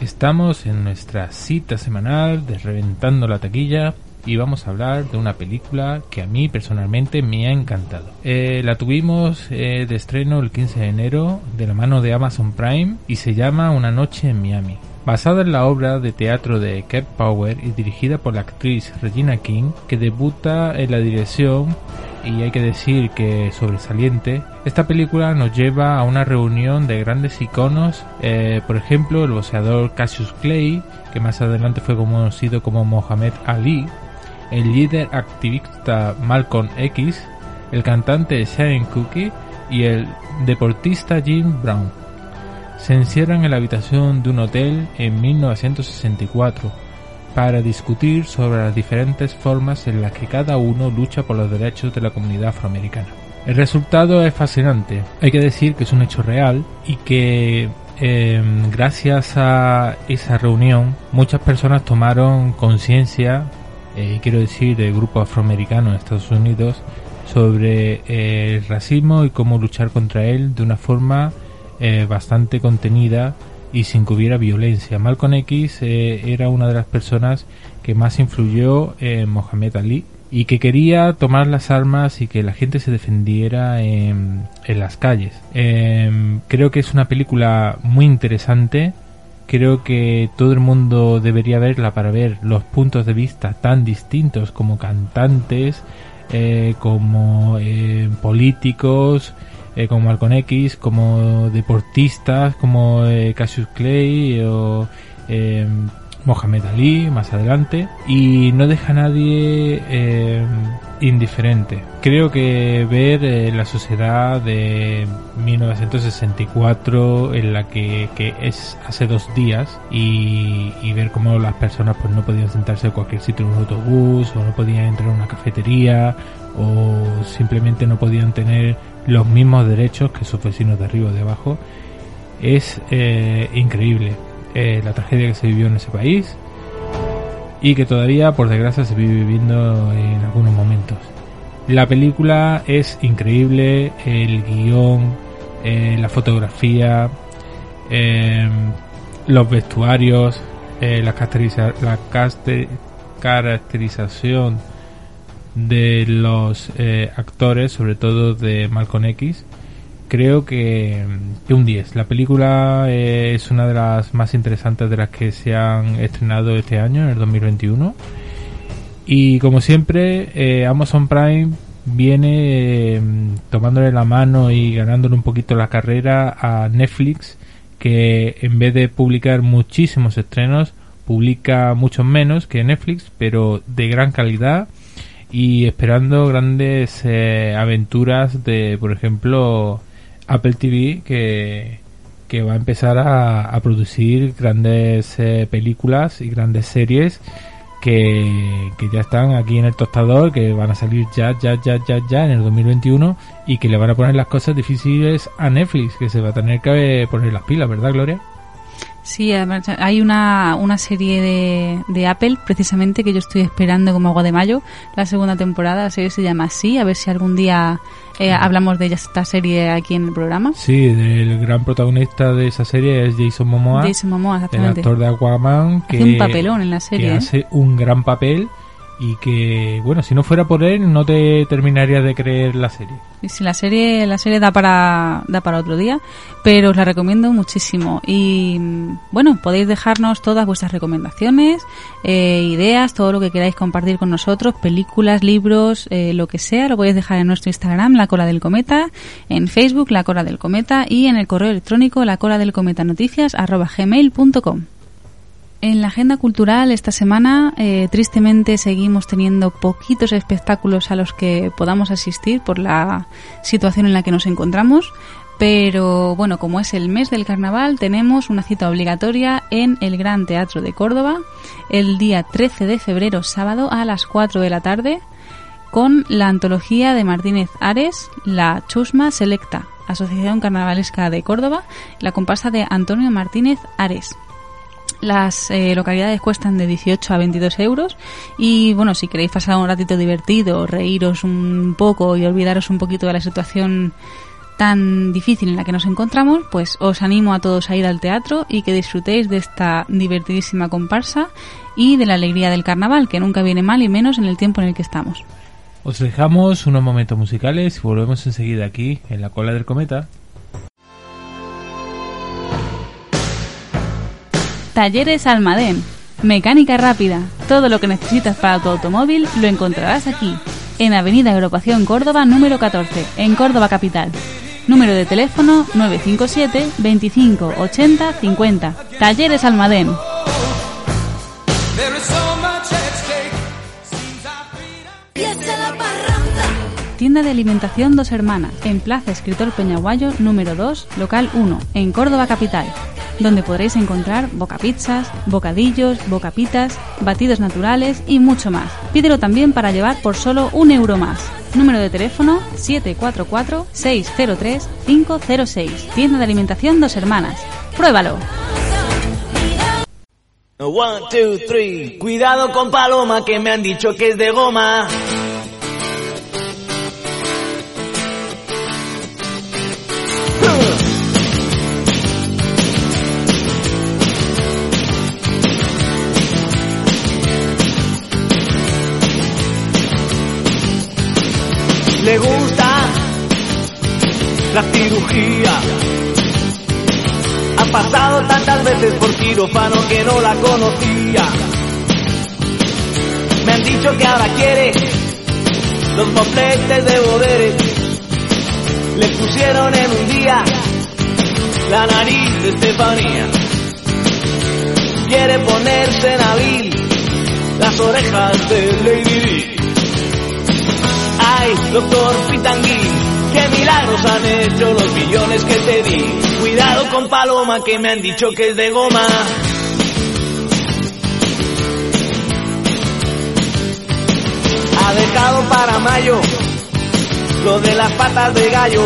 Estamos en nuestra cita semanal de Reventando la Taquilla y vamos a hablar de una película que a mí personalmente me ha encantado. Eh, la tuvimos eh, de estreno el 15 de enero de la mano de Amazon Prime y se llama Una noche en Miami. Basada en la obra de teatro de Kev Power y dirigida por la actriz Regina King, que debuta en la dirección y hay que decir que sobresaliente, esta película nos lleva a una reunión de grandes iconos, eh, por ejemplo el boxeador Cassius Clay, que más adelante fue conocido como Mohamed Ali, el líder activista Malcolm X, el cantante Shane Cookie y el deportista Jim Brown. Se encierran en la habitación de un hotel en 1964 para discutir sobre las diferentes formas en las que cada uno lucha por los derechos de la comunidad afroamericana. El resultado es fascinante. Hay que decir que es un hecho real y que eh, gracias a esa reunión muchas personas tomaron conciencia, eh, quiero decir, del grupo afroamericano en Estados Unidos, sobre eh, el racismo y cómo luchar contra él de una forma eh, bastante contenida y sin que hubiera violencia. Malcolm X eh, era una de las personas que más influyó en Mohamed Ali y que quería tomar las armas y que la gente se defendiera en, en las calles. Em, creo que es una película muy interesante. Creo que todo el mundo debería verla para ver los puntos de vista tan distintos como cantantes, eh, como eh, políticos, eh, como Malcolm X, como deportistas, como eh, Cassius Clay o Mohamed Ali más adelante y no deja a nadie eh, indiferente. Creo que ver eh, la sociedad de 1964 en la que, que es hace dos días y, ver cómo las personas pues no podían sentarse en cualquier sitio en un autobús o no podían entrar a una cafetería o simplemente no podían tener los mismos derechos que sus vecinos de arriba o de abajo es eh, increíble eh, la tragedia que se vivió en ese país y que todavía por desgracia se vive viviendo en algunos momentos. La película es increíble el guion eh, la fotografía eh, los vestuarios la, caracteriza- la caracterización de los actores, sobre todo de Malcolm X, creo que, que un 10. La película eh, es una de las más interesantes de las que se han estrenado este año, en el 2021. Y como siempre, eh, Amazon Prime viene eh, tomándole la mano y ganándole un poquito la carrera a Netflix, que en vez de publicar muchísimos estrenos, publica muchos menos que Netflix, pero de gran calidad y esperando grandes aventuras de, por ejemplo, Apple TV que, que va a empezar a, a producir grandes eh, películas y grandes series que, que ya están aquí en el tostador, que van a salir ya, ya, ya, ya, ya en el 2021 y que le van a poner las cosas difíciles a Netflix, que se va a tener que poner las pilas, ¿verdad, Gloria? Sí, además hay una, una serie de, de Apple precisamente que yo estoy esperando como agua de mayo, la segunda temporada, la serie se llama así, a ver si algún día eh, hablamos de ella, esta serie aquí en el programa. Sí, el gran protagonista de esa serie es Jason Momoa, Jason Momoa, el actor de Aquaman, que Hace un papelón en la serie, que ¿eh? hace un gran papel y que, bueno, si no fuera por él no te terminarías de creer la serie. Y sí, la serie, la serie da para, da para otro día, pero os la recomiendo muchísimo. Y bueno, podéis dejarnos todas vuestras recomendaciones, eh, ideas, todo lo que queráis compartir con nosotros, películas, libros, eh, lo que sea, lo podéis dejar en nuestro Instagram, La Cola del Cometa, en Facebook, La Cola del Cometa, y en el correo electrónico, la cola del cometa noticias, arroba gmail.com. En la agenda cultural esta semana, eh, tristemente, seguimos teniendo poquitos espectáculos a los que podamos asistir por la situación en la que nos encontramos. Pero bueno, como es el mes del carnaval, tenemos una cita obligatoria en el Gran Teatro de Córdoba el día 13 de febrero, sábado, a las 4 de la tarde, con la antología de Martínez Ares, la Chusma Selecta, Asociación Carnavalesca de Córdoba, la comparsa de Antonio Martínez Ares. Las eh, localidades cuestan de 18 a 22 euros y bueno, si queréis pasar un ratito divertido, reíros un poco y olvidaros un poquito de la situación tan difícil en la que nos encontramos, pues os animo a todos a ir al teatro y que disfrutéis de esta divertidísima comparsa y de la alegría del carnaval, que nunca viene mal y menos en el tiempo en el que estamos. Os dejamos unos momentos musicales y volvemos enseguida aquí en la cola del cometa. Talleres Almadén. Mecánica rápida. Todo lo que necesitas para tu automóvil lo encontrarás aquí, en Avenida Agrupación Córdoba número 14, en Córdoba Capital. Número de teléfono 957 25 80 50. Talleres Almadén. Tienda de alimentación Dos Hermanas, en Plaza Escritor Peñaguayo número 2, local 1, en Córdoba Capital, donde podréis encontrar bocapizzas, bocadillos, bocapitas, batidos naturales y mucho más. Pídelo también para llevar por solo un euro más. Número de teléfono 744-603-506. Tienda de alimentación Dos Hermanas. ¡Pruébalo! One, two, three. Cuidado con Paloma que me han dicho que es de goma. La cirugía. Ha pasado tantas veces por quirófano que no la conocía. Me han dicho que ahora quiere los mofletes de Boderes. Le pusieron en un día la nariz de Estefanía. Quiere ponerse en abril las orejas de Lady Di. Ay, doctor Pitangui, qué milagros han hecho los millones que te di. Cuidado con Paloma que me han dicho que es de goma. Ha dejado para mayo lo de las patas de gallo.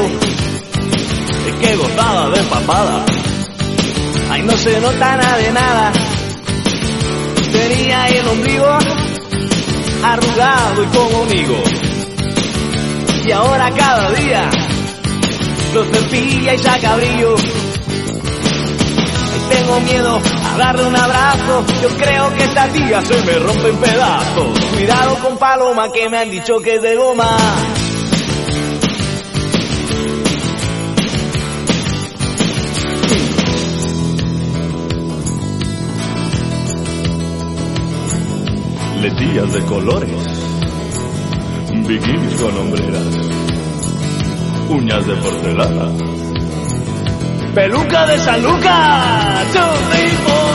Es que gozada de papada. Ay, no se nota nada de nada. Tenía el ombligo arrugado y como amigo y ahora cada día lo cepilla y saca brillo. Y tengo miedo a darle un abrazo, yo creo que esta tía se me rompe en pedazos. Cuidado con Paloma que me han dicho que es de goma. Letillas de colores, bikinis con hombreras, uñas de porcelana. Peluca de San Lucas.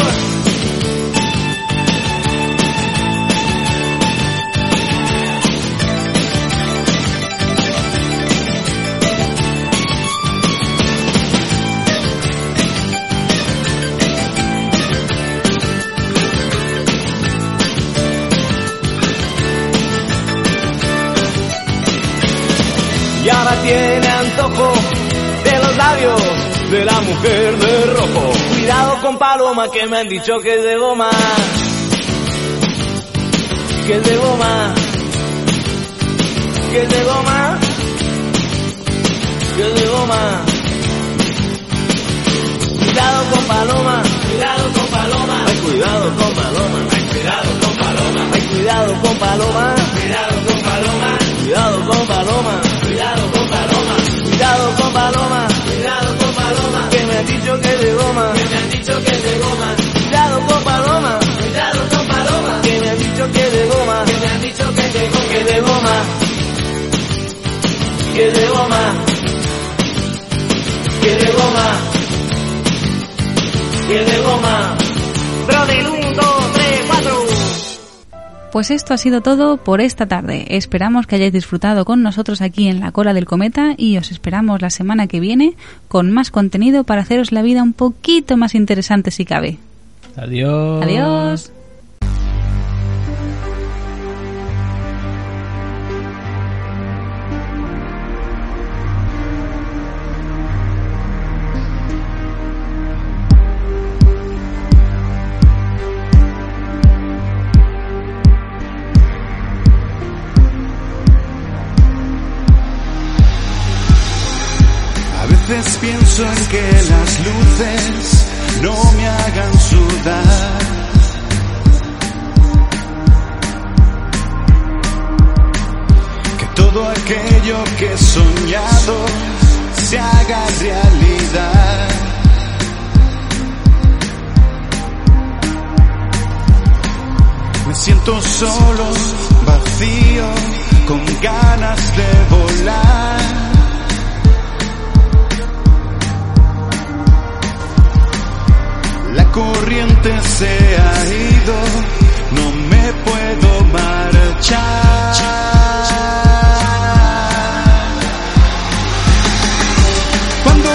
De los labios de la mujer de rojo. Cuidado con Paloma que me han dicho que es de goma. Que es de goma. Que es de goma. Que es de goma. Cuidado con Paloma. Cuidado con Paloma. Ay, cuidado con Paloma. Ay, cuidado con Paloma. Ay, cuidado con Paloma. Cuidado con Paloma. Cuidado con Paloma. Pues esto ha sido todo por esta tarde. Esperamos que hayáis disfrutado con nosotros aquí en la cola del cometa y os esperamos la semana que viene con más contenido para haceros la vida un poquito más interesante si cabe. Adiós. Adiós.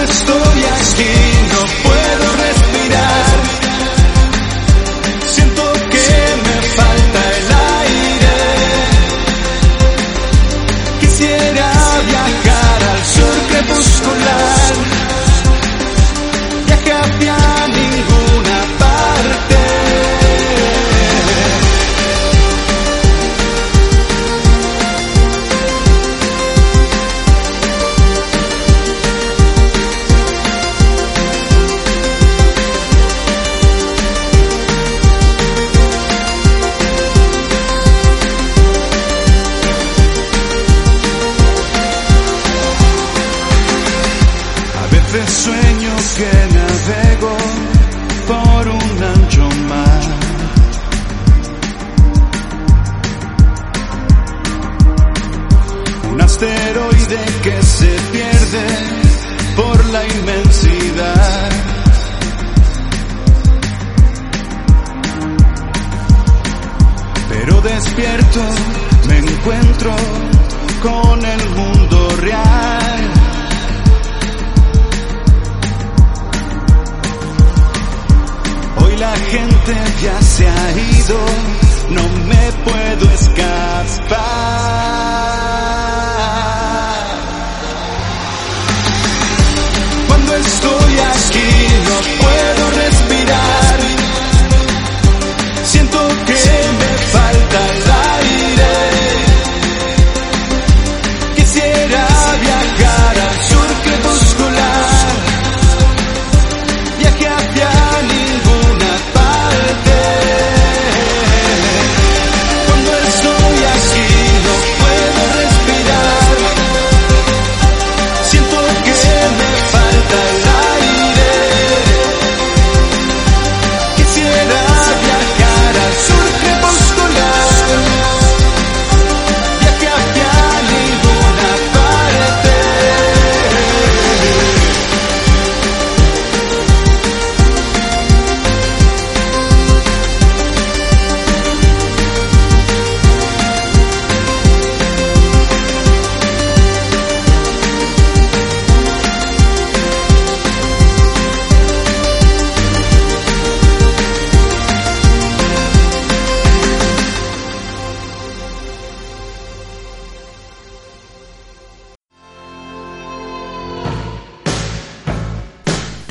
Estoy aquí no puedo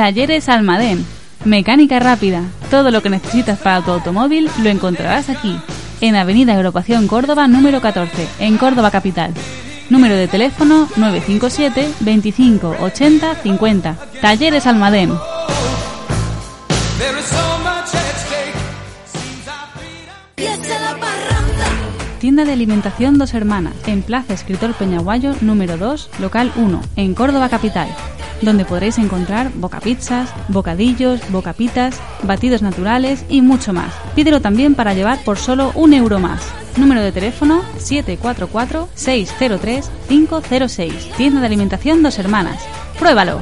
Talleres Almadén. Mecánica rápida. Todo lo que necesitas para tu automóvil lo encontrarás aquí, en Avenida Agrupación Córdoba número 14, en Córdoba Capital. Número de teléfono 957 25 80 50. Talleres Almadén. Tienda de alimentación Dos Hermanas, en Plaza Escritor Peñaguayo número 2, local 1, en Córdoba Capital, donde podréis encontrar boca pizzas, bocadillos, bocapitas, batidos naturales y mucho más. Pídelo también para llevar por solo un euro más. Número de teléfono 744-603-506. Tienda de alimentación Dos Hermanas. ¡Pruébalo!